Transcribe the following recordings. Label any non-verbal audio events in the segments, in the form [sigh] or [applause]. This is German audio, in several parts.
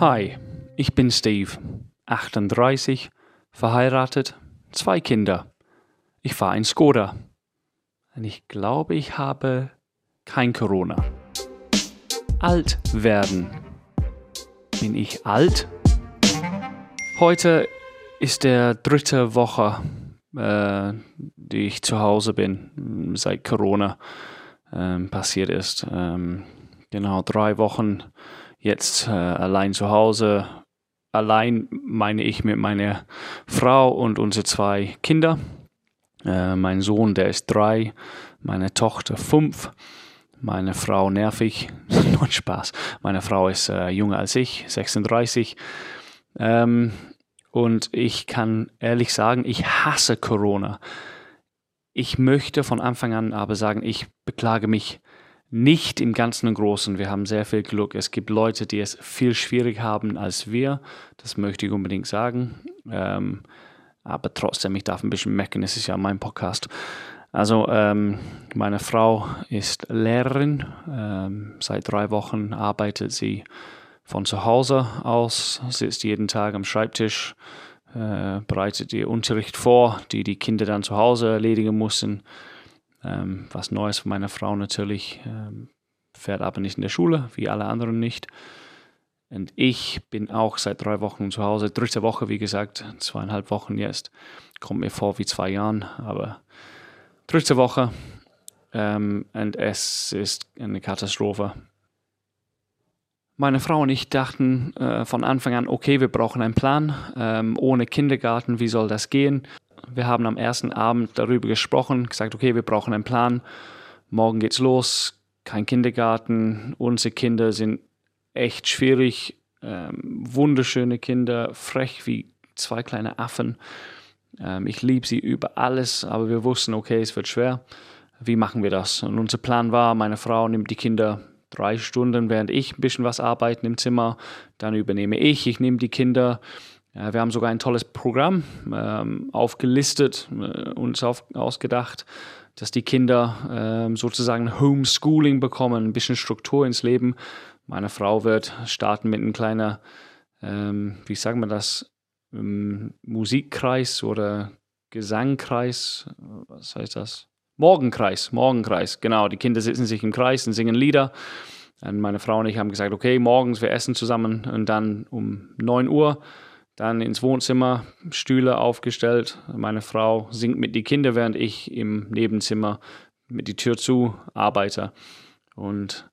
Hi, ich bin Steve, 38, verheiratet, zwei Kinder. Ich fahre ein Skoda. Und ich glaube, ich habe kein Corona. Alt werden. Bin ich alt? Heute ist der dritte Woche, äh, die ich zu Hause bin, seit Corona ähm, passiert ist. Ähm, genau drei Wochen jetzt äh, allein zu Hause. Allein meine ich mit meiner Frau und unsere zwei Kinder. Äh, mein Sohn, der ist drei, meine Tochter fünf, meine Frau nervig, [laughs] nur Spaß. Meine Frau ist äh, jünger als ich, 36. Ähm, und ich kann ehrlich sagen, ich hasse Corona. Ich möchte von Anfang an aber sagen, ich beklage mich nicht im Ganzen und Großen. Wir haben sehr viel Glück. Es gibt Leute, die es viel schwieriger haben als wir. Das möchte ich unbedingt sagen. Ähm, aber trotzdem, ich darf ein bisschen mecken. Es ist ja mein Podcast. Also, ähm, meine Frau ist Lehrerin. Ähm, seit drei Wochen arbeitet sie von zu Hause aus, sitzt jeden Tag am Schreibtisch, äh, bereitet ihr Unterricht vor, die die Kinder dann zu Hause erledigen müssen. Ähm, was Neues von meiner Frau natürlich, ähm, fährt aber nicht in der Schule, wie alle anderen nicht. Und ich bin auch seit drei Wochen zu Hause, dritte Woche, wie gesagt, zweieinhalb Wochen jetzt. Kommt mir vor wie zwei Jahren, aber dritte Woche. Ähm, und es ist eine Katastrophe. Meine Frau und ich dachten äh, von Anfang an, okay, wir brauchen einen Plan. Ähm, ohne Kindergarten, wie soll das gehen? Wir haben am ersten Abend darüber gesprochen, gesagt, okay, wir brauchen einen Plan. Morgen geht's los, kein Kindergarten. Unsere Kinder sind echt schwierig. Ähm, wunderschöne Kinder, frech wie zwei kleine Affen. Ähm, ich liebe sie über alles, aber wir wussten, okay, es wird schwer. Wie machen wir das? Und unser Plan war, meine Frau nimmt die Kinder drei Stunden, während ich ein bisschen was arbeite im Zimmer. Dann übernehme ich, ich nehme die Kinder ja, wir haben sogar ein tolles Programm ähm, aufgelistet, äh, uns auf, ausgedacht, dass die Kinder äh, sozusagen Homeschooling bekommen, ein bisschen Struktur ins Leben. Meine Frau wird starten mit einem kleinen, ähm, wie sagen wir das, ähm, Musikkreis oder Gesangkreis. Was heißt das? Morgenkreis, Morgenkreis, genau. Die Kinder sitzen sich im Kreis und singen Lieder. Und meine Frau und ich haben gesagt, okay, morgens wir essen zusammen und dann um 9 Uhr dann ins Wohnzimmer, Stühle aufgestellt. Meine Frau singt mit den Kindern, während ich im Nebenzimmer mit die Tür zu arbeite. Und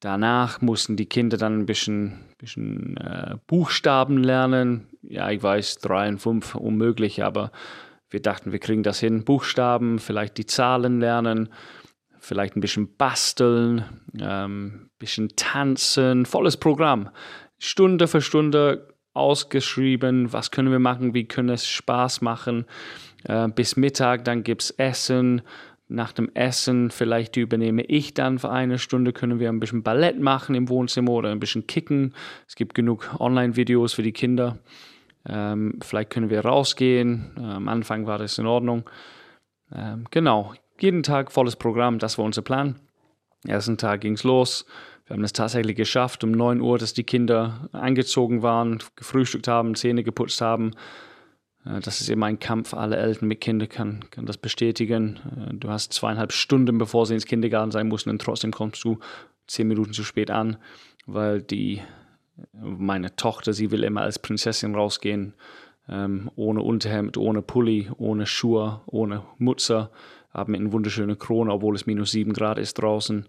danach mussten die Kinder dann ein bisschen, bisschen äh, Buchstaben lernen. Ja, ich weiß, drei und fünf unmöglich, aber wir dachten, wir kriegen das hin. Buchstaben, vielleicht die Zahlen lernen, vielleicht ein bisschen basteln, ein ähm, bisschen tanzen, volles Programm. Stunde für Stunde ausgeschrieben, was können wir machen, wie können es Spaß machen. Äh, bis Mittag, dann gibt es Essen. Nach dem Essen vielleicht übernehme ich dann für eine Stunde, können wir ein bisschen Ballett machen im Wohnzimmer oder ein bisschen kicken. Es gibt genug Online-Videos für die Kinder. Ähm, vielleicht können wir rausgehen. Äh, am Anfang war das in Ordnung. Ähm, genau, jeden Tag volles Programm, das war unser Plan. Ersten Tag ging es los. Wir haben es tatsächlich geschafft, um 9 Uhr, dass die Kinder angezogen waren, gefrühstückt haben, Zähne geputzt haben. Äh, das ist immer ein Kampf. Alle Eltern mit Kindern können, können das bestätigen. Äh, du hast zweieinhalb Stunden, bevor sie ins Kindergarten sein mussten, und trotzdem kommst du zehn Minuten zu spät an, weil die, meine Tochter, sie will immer als Prinzessin rausgehen, ähm, ohne Unterhemd, ohne Pulli, ohne Schuhe, ohne Mutzer, aber mit einer wunderschönen Krone, obwohl es minus sieben Grad ist draußen.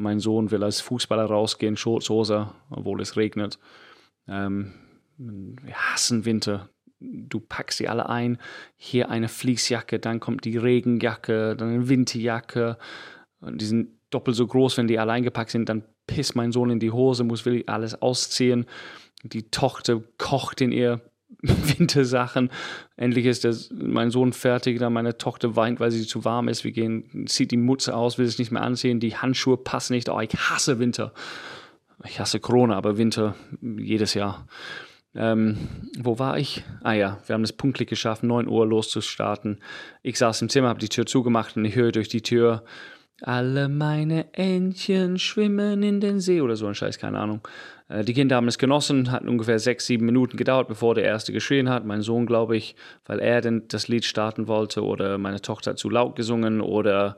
Mein Sohn will als Fußballer rausgehen, Schurzhose, obwohl es regnet. Ähm, wir hassen Winter. Du packst sie alle ein. Hier eine Fließjacke, dann kommt die Regenjacke, dann eine Winterjacke. Und die sind doppelt so groß, wenn die allein gepackt sind. Dann pisst mein Sohn in die Hose, muss wirklich alles ausziehen. Die Tochter kocht in ihr [laughs] Wintersachen. Endlich ist das, mein Sohn fertig, dann meine Tochter weint, weil sie zu warm ist. Wir gehen, zieht die Mutze aus, will es nicht mehr anziehen. Die Handschuhe passen nicht. Oh, ich hasse Winter. Ich hasse Corona, aber Winter jedes Jahr. Ähm, wo war ich? Ah ja, wir haben es punktlich geschafft, 9 Uhr loszustarten. Ich saß im Zimmer, habe die Tür zugemacht und ich höre durch die Tür Alle meine Entchen schwimmen in den See oder so ein Scheiß, keine Ahnung. Äh, die Kinder haben es genossen, hat ungefähr sechs, sieben Minuten gedauert, bevor der erste geschrien hat. Mein Sohn, glaube ich, weil er denn das Lied starten wollte oder meine Tochter zu laut gesungen oder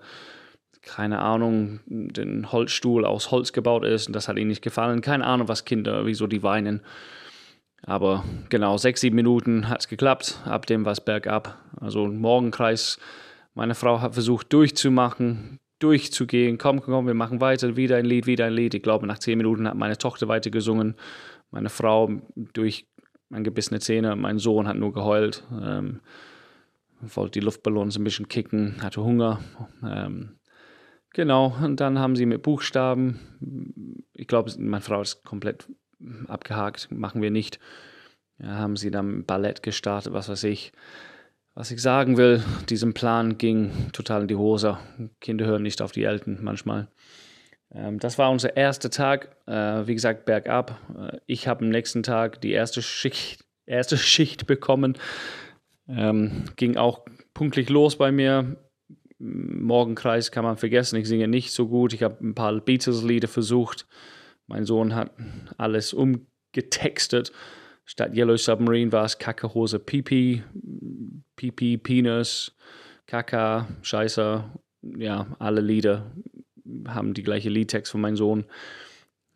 keine Ahnung, den Holzstuhl aus Holz gebaut ist und das hat ihnen nicht gefallen. Keine Ahnung, was Kinder, wieso die weinen. Aber genau, sechs, sieben Minuten hat es geklappt. Ab dem war es bergab. Also Morgenkreis. Meine Frau hat versucht durchzumachen, durchzugehen. Komm, komm, wir machen weiter. Wieder ein Lied, wieder ein Lied. Ich glaube, nach zehn Minuten hat meine Tochter weiter gesungen. Meine Frau durch angebissene Zähne. Mein Sohn hat nur geheult. Ähm, wollte die Luftballons ein bisschen kicken, hatte Hunger. Ähm, genau, und dann haben sie mit Buchstaben, ich glaube, meine Frau ist komplett abgehakt, machen wir nicht. Ja, haben sie dann Ballett gestartet, was weiß ich. Was ich sagen will, diesem Plan ging total in die Hose. Kinder hören nicht auf die Eltern manchmal. Ähm, das war unser erster Tag, äh, wie gesagt, bergab. Äh, ich habe am nächsten Tag die erste Schicht, [laughs] erste Schicht bekommen. Ähm, ging auch pünktlich los bei mir. Morgenkreis kann man vergessen, ich singe nicht so gut. Ich habe ein paar Beatles-Lieder versucht. Mein Sohn hat alles umgetextet. Statt Yellow Submarine war es Kacke, Hose, Pipi, Pipi, Penis, Kaka, Scheiße. Ja, alle Lieder haben die gleiche Liedtext von meinem Sohn.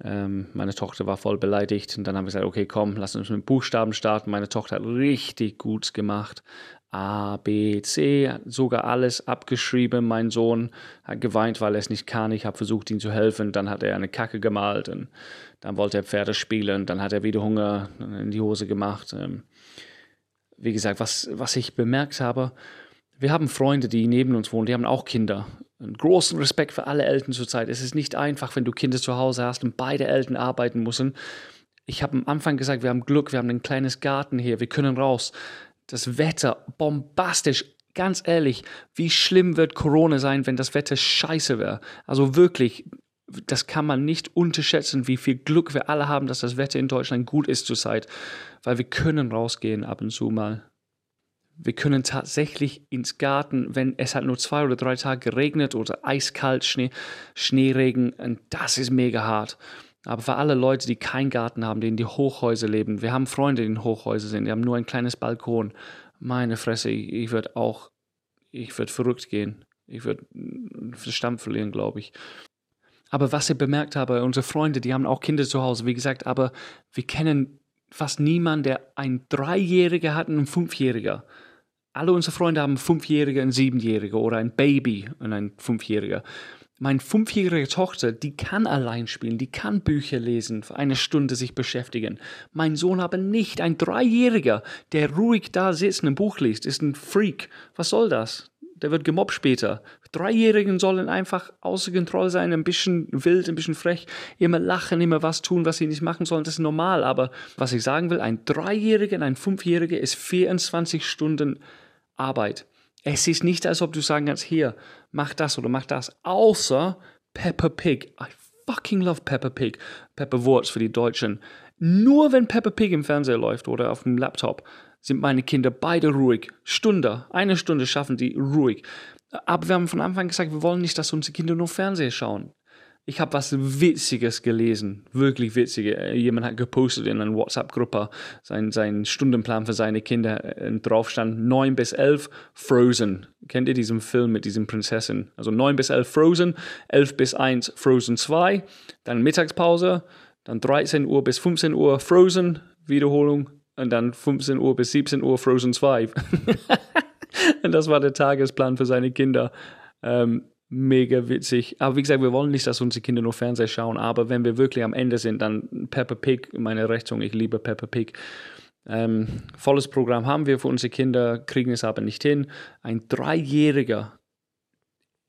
Ähm, meine Tochter war voll beleidigt und dann haben wir gesagt, okay, komm, lass uns mit Buchstaben starten. Meine Tochter hat richtig gut gemacht. A, B, C, sogar alles abgeschrieben. Mein Sohn hat geweint, weil er es nicht kann. Ich habe versucht, ihm zu helfen. Dann hat er eine Kacke gemalt und dann wollte er Pferde spielen. Dann hat er wieder Hunger in die Hose gemacht. Ähm, wie gesagt, was, was ich bemerkt habe, wir haben Freunde, die neben uns wohnen, die haben auch Kinder. Einen großen Respekt für alle Eltern zurzeit. Es ist nicht einfach, wenn du Kinder zu Hause hast und beide Eltern arbeiten müssen. Ich habe am Anfang gesagt, wir haben Glück, wir haben ein kleines Garten hier, wir können raus das Wetter bombastisch. Ganz ehrlich, wie schlimm wird Corona sein, wenn das Wetter scheiße wäre? Also wirklich, das kann man nicht unterschätzen, wie viel Glück wir alle haben, dass das Wetter in Deutschland gut ist zurzeit, weil wir können rausgehen ab und zu mal. Wir können tatsächlich ins Garten, wenn es hat nur zwei oder drei Tage geregnet oder eiskalt, Schnee, Schneeregen, und das ist mega hart. Aber für alle Leute, die keinen Garten haben, die in die Hochhäuser leben, wir haben Freunde, die in Hochhäuser sind, die haben nur ein kleines Balkon. Meine Fresse, ich, ich würde auch, ich würde verrückt gehen. Ich würde Verstand verlieren, glaube ich. Aber was ich bemerkt habe, unsere Freunde, die haben auch Kinder zu Hause, wie gesagt, aber wir kennen fast niemanden, der ein Dreijähriger hat und ein Fünfjähriger. Alle unsere Freunde haben Fünfjährige, ein Siebenjähriger oder ein Baby und ein Fünfjähriger meine fünfjährige Tochter, die kann allein spielen, die kann Bücher lesen, für eine Stunde sich beschäftigen. Mein Sohn aber nicht, ein Dreijähriger, der ruhig da sitzt und ein Buch liest, ist ein Freak. Was soll das? Der wird gemobbt später. Dreijährigen sollen einfach außer Kontrolle sein, ein bisschen wild, ein bisschen frech, immer lachen, immer was tun, was sie nicht machen sollen. Das ist normal. Aber was ich sagen will, ein Dreijähriger und ein Fünfjähriger ist 24 Stunden Arbeit. Es ist nicht, als ob du sagen kannst, hier, mach das oder mach das, außer Pepper Pig. I fucking love Pepper Pig. Pepper Wurz für die Deutschen. Nur wenn Pepper Pig im Fernseher läuft oder auf dem Laptop, sind meine Kinder beide ruhig. Stunde, eine Stunde schaffen die ruhig. Aber wir haben von Anfang gesagt, wir wollen nicht, dass unsere Kinder nur Fernseher schauen. Ich habe was Witziges gelesen, wirklich witzige. Jemand hat gepostet in einer WhatsApp-Gruppe seinen, seinen Stundenplan für seine Kinder. Und drauf stand 9 bis 11 Frozen. Kennt ihr diesen Film mit diesen Prinzessin? Also 9 bis 11 Frozen, 11 bis 1 Frozen 2, dann Mittagspause, dann 13 Uhr bis 15 Uhr Frozen, Wiederholung, und dann 15 Uhr bis 17 Uhr Frozen 2. [laughs] und das war der Tagesplan für seine Kinder. Ähm, mega witzig. Aber wie gesagt, wir wollen nicht, dass unsere Kinder nur Fernseher schauen, aber wenn wir wirklich am Ende sind, dann Peppa Pig, meine Rechnung, ich liebe Peppa Pig. Ähm, volles Programm haben wir für unsere Kinder, kriegen es aber nicht hin. Ein Dreijähriger,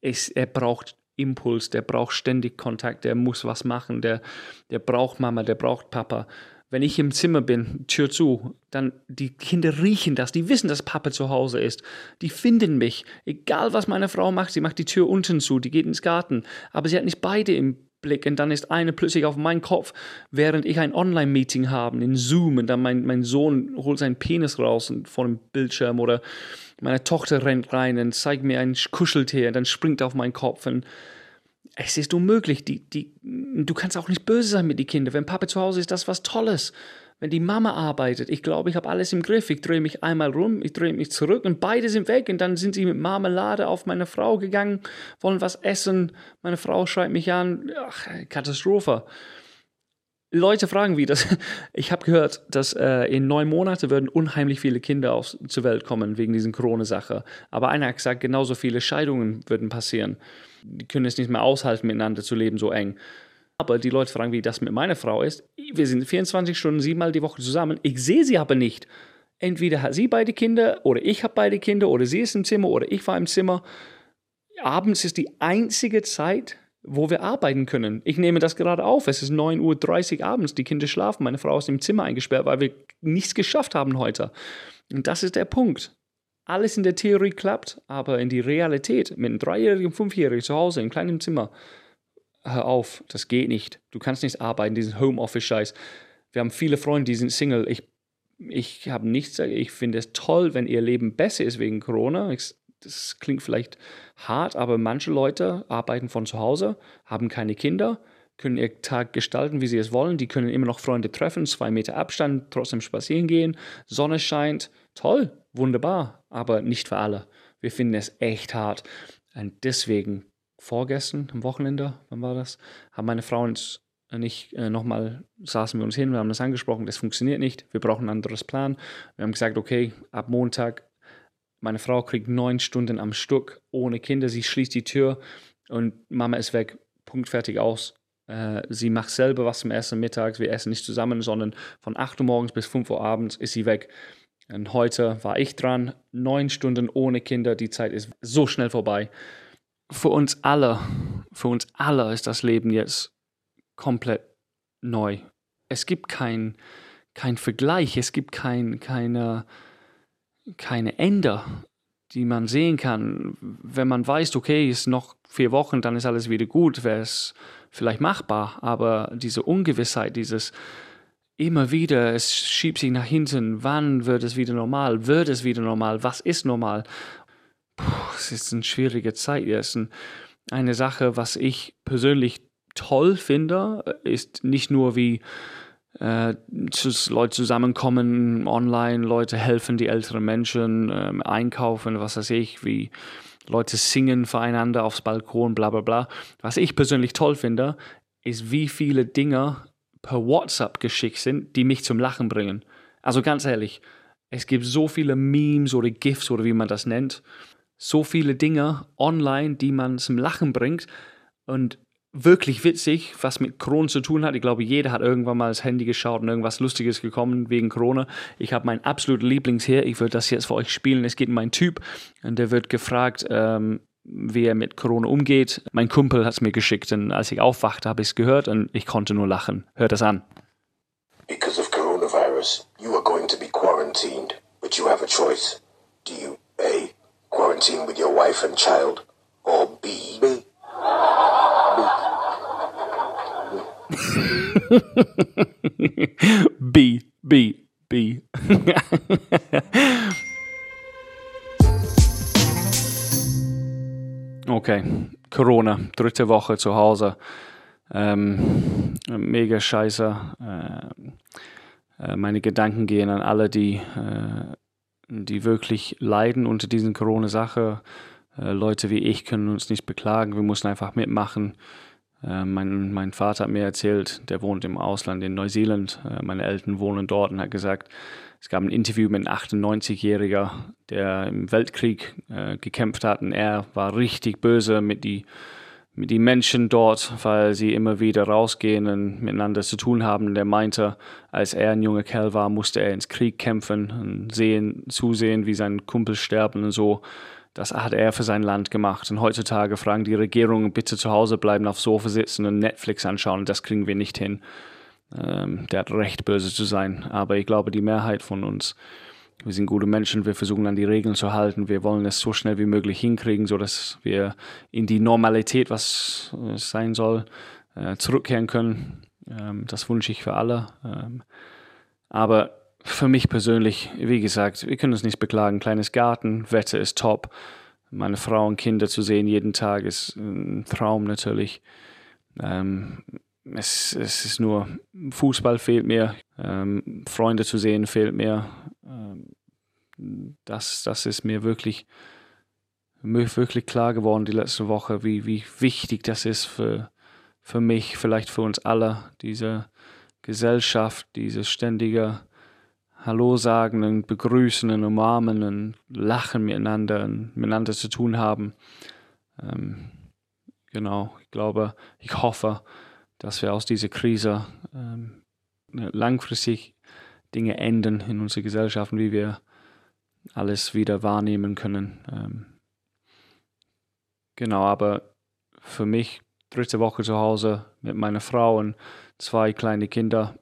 ist, er braucht Impuls, der braucht ständig Kontakt, der muss was machen, der, der braucht Mama, der braucht Papa wenn ich im Zimmer bin, Tür zu, dann die Kinder riechen das, die wissen, dass Papa zu Hause ist. Die finden mich, egal was meine Frau macht, sie macht die Tür unten zu, die geht ins Garten, aber sie hat nicht beide im Blick und dann ist eine plötzlich auf meinen Kopf, während ich ein Online-Meeting habe in Zoom und dann mein, mein Sohn holt seinen Penis raus vor dem Bildschirm oder meine Tochter rennt rein und zeigt mir ein Kuscheltier und dann springt auf meinen Kopf und es ist unmöglich. Die, die, du kannst auch nicht böse sein mit den Kindern. Wenn Papa zu Hause ist, das ist was Tolles. Wenn die Mama arbeitet, ich glaube, ich habe alles im Griff. Ich drehe mich einmal rum, ich drehe mich zurück und beide sind weg. Und dann sind sie mit Marmelade auf meine Frau gegangen, wollen was essen. Meine Frau schreibt mich an. Ach, Katastrophe. Leute fragen, wie das. [laughs] Ich habe gehört, dass äh, in neun Monaten würden unheimlich viele Kinder aus, zur Welt kommen wegen diesen Corona-Sache. Aber einer hat gesagt, genauso viele Scheidungen würden passieren. Die können es nicht mehr aushalten, miteinander zu leben, so eng. Aber die Leute fragen, wie das mit meiner Frau ist. Wir sind 24 Stunden, siebenmal die Woche zusammen. Ich sehe sie aber nicht. Entweder hat sie beide Kinder oder ich habe beide Kinder oder sie ist im Zimmer oder ich war im Zimmer. Abends ist die einzige Zeit, wo wir arbeiten können. Ich nehme das gerade auf. Es ist 9.30 Uhr abends, die Kinder schlafen, meine Frau ist im Zimmer eingesperrt, weil wir nichts geschafft haben heute. Und das ist der Punkt. Alles in der Theorie klappt, aber in die Realität mit einem Dreijährigen, Fünfjährigen zu Hause im kleinen Zimmer, hör auf, das geht nicht. Du kannst nicht arbeiten, diesen Homeoffice-Scheiß. Wir haben viele Freunde, die sind Single. Ich, ich habe nichts, ich finde es toll, wenn ihr Leben besser ist wegen Corona. Ich, das klingt vielleicht hart, aber manche Leute arbeiten von zu Hause, haben keine Kinder, können ihr Tag gestalten, wie sie es wollen. Die können immer noch Freunde treffen, zwei Meter Abstand, trotzdem spazieren gehen. Sonne scheint. Toll, wunderbar, aber nicht für alle. Wir finden es echt hart. Und deswegen, vorgestern, am Wochenende, wann war das, haben meine Frau und ich äh, nochmal, saßen wir uns hin, wir haben das angesprochen, das funktioniert nicht, wir brauchen ein anderes Plan. Wir haben gesagt, okay, ab Montag meine Frau kriegt neun Stunden am Stück ohne Kinder. Sie schließt die Tür und Mama ist weg. Punkt fertig aus. Äh, sie macht selber was zum Essen mittags. Wir essen nicht zusammen, sondern von 8 Uhr morgens bis 5 Uhr abends ist sie weg. Und heute war ich dran. Neun Stunden ohne Kinder. Die Zeit ist so schnell vorbei. Für uns alle, für uns alle ist das Leben jetzt komplett neu. Es gibt kein, kein Vergleich. Es gibt kein, keine keine Ende, die man sehen kann. Wenn man weiß, okay, ist noch vier Wochen, dann ist alles wieder gut, wäre es vielleicht machbar. Aber diese Ungewissheit, dieses immer wieder, es schiebt sich nach hinten, wann wird es wieder normal? Wird es wieder normal? Was ist normal? es ist eine schwierige Zeit. Ist eine Sache, was ich persönlich toll finde, ist nicht nur wie äh, Leute zusammenkommen online, Leute helfen die älteren Menschen, ähm, einkaufen, was weiß ich, wie Leute singen füreinander aufs Balkon, bla bla bla. Was ich persönlich toll finde, ist, wie viele Dinge per WhatsApp geschickt sind, die mich zum Lachen bringen. Also ganz ehrlich, es gibt so viele Memes oder GIFs oder wie man das nennt, so viele Dinge online, die man zum Lachen bringt. Und wirklich witzig, was mit Corona zu tun hat. Ich glaube, jeder hat irgendwann mal das Handy geschaut und irgendwas Lustiges gekommen wegen Corona. Ich habe mein absolutes Lieblings hier. Ich würde das jetzt für euch spielen. Es geht um einen Typ und der wird gefragt, ähm, wie er mit Corona umgeht. Mein Kumpel hat es mir geschickt und als ich aufwachte, habe ich es gehört und ich konnte nur lachen. Hört das an. Because of coronavirus, you are going to be quarantined, but you have a choice. Do you A. Quarantine with your wife and child or B. B B, [laughs] B, B. [laughs] okay, Corona, dritte Woche zu Hause. Ähm, mega scheiße. Äh, äh, meine Gedanken gehen an alle, die, äh, die wirklich leiden unter diesen Corona-Sache. Äh, Leute wie ich können uns nicht beklagen, wir müssen einfach mitmachen. Äh, mein, mein Vater hat mir erzählt, der wohnt im Ausland in Neuseeland. Äh, meine Eltern wohnen dort und hat gesagt, es gab ein Interview mit einem 98-Jähriger, der im Weltkrieg äh, gekämpft hat und er war richtig böse mit die mit den Menschen dort, weil sie immer wieder rausgehen und miteinander zu tun haben. Der meinte, als er ein junger Kerl war, musste er ins Krieg kämpfen und sehen, zusehen, wie sein Kumpel sterben und so. Das hat er für sein Land gemacht. Und heutzutage fragen die Regierungen, bitte zu Hause bleiben, auf Sofa sitzen und Netflix anschauen. Das kriegen wir nicht hin. Ähm, der hat recht, böse zu sein. Aber ich glaube, die Mehrheit von uns, wir sind gute Menschen, wir versuchen an die Regeln zu halten. Wir wollen es so schnell wie möglich hinkriegen, sodass wir in die Normalität, was es sein soll, äh, zurückkehren können. Ähm, das wünsche ich für alle. Ähm, aber für mich persönlich, wie gesagt, wir können uns nicht beklagen. Kleines Garten, Wetter ist top. meine Frau und Kinder zu sehen jeden Tag ist ein Traum natürlich. Ähm, es, es, ist nur, Fußball fehlt mir, ähm, Freunde zu sehen fehlt mir. Ähm, das, das ist mir wirklich, wirklich klar geworden die letzte Woche, wie, wie wichtig das ist für, für mich, vielleicht für uns alle, diese Gesellschaft, diese ständige Hallo sagen und begrüßen und umarmen und lachen miteinander und miteinander zu tun haben. Ähm, genau, ich glaube, ich hoffe, dass wir aus dieser Krise ähm, langfristig Dinge ändern in unserer Gesellschaft, wie wir alles wieder wahrnehmen können. Ähm, genau, aber für mich dritte Woche zu Hause mit meiner Frau und zwei kleine Kinder.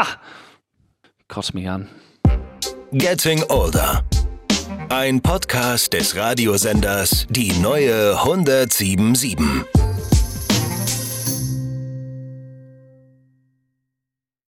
Ah! Kotzt mich an. Getting Older. Ein Podcast des Radiosenders Die neue 1077.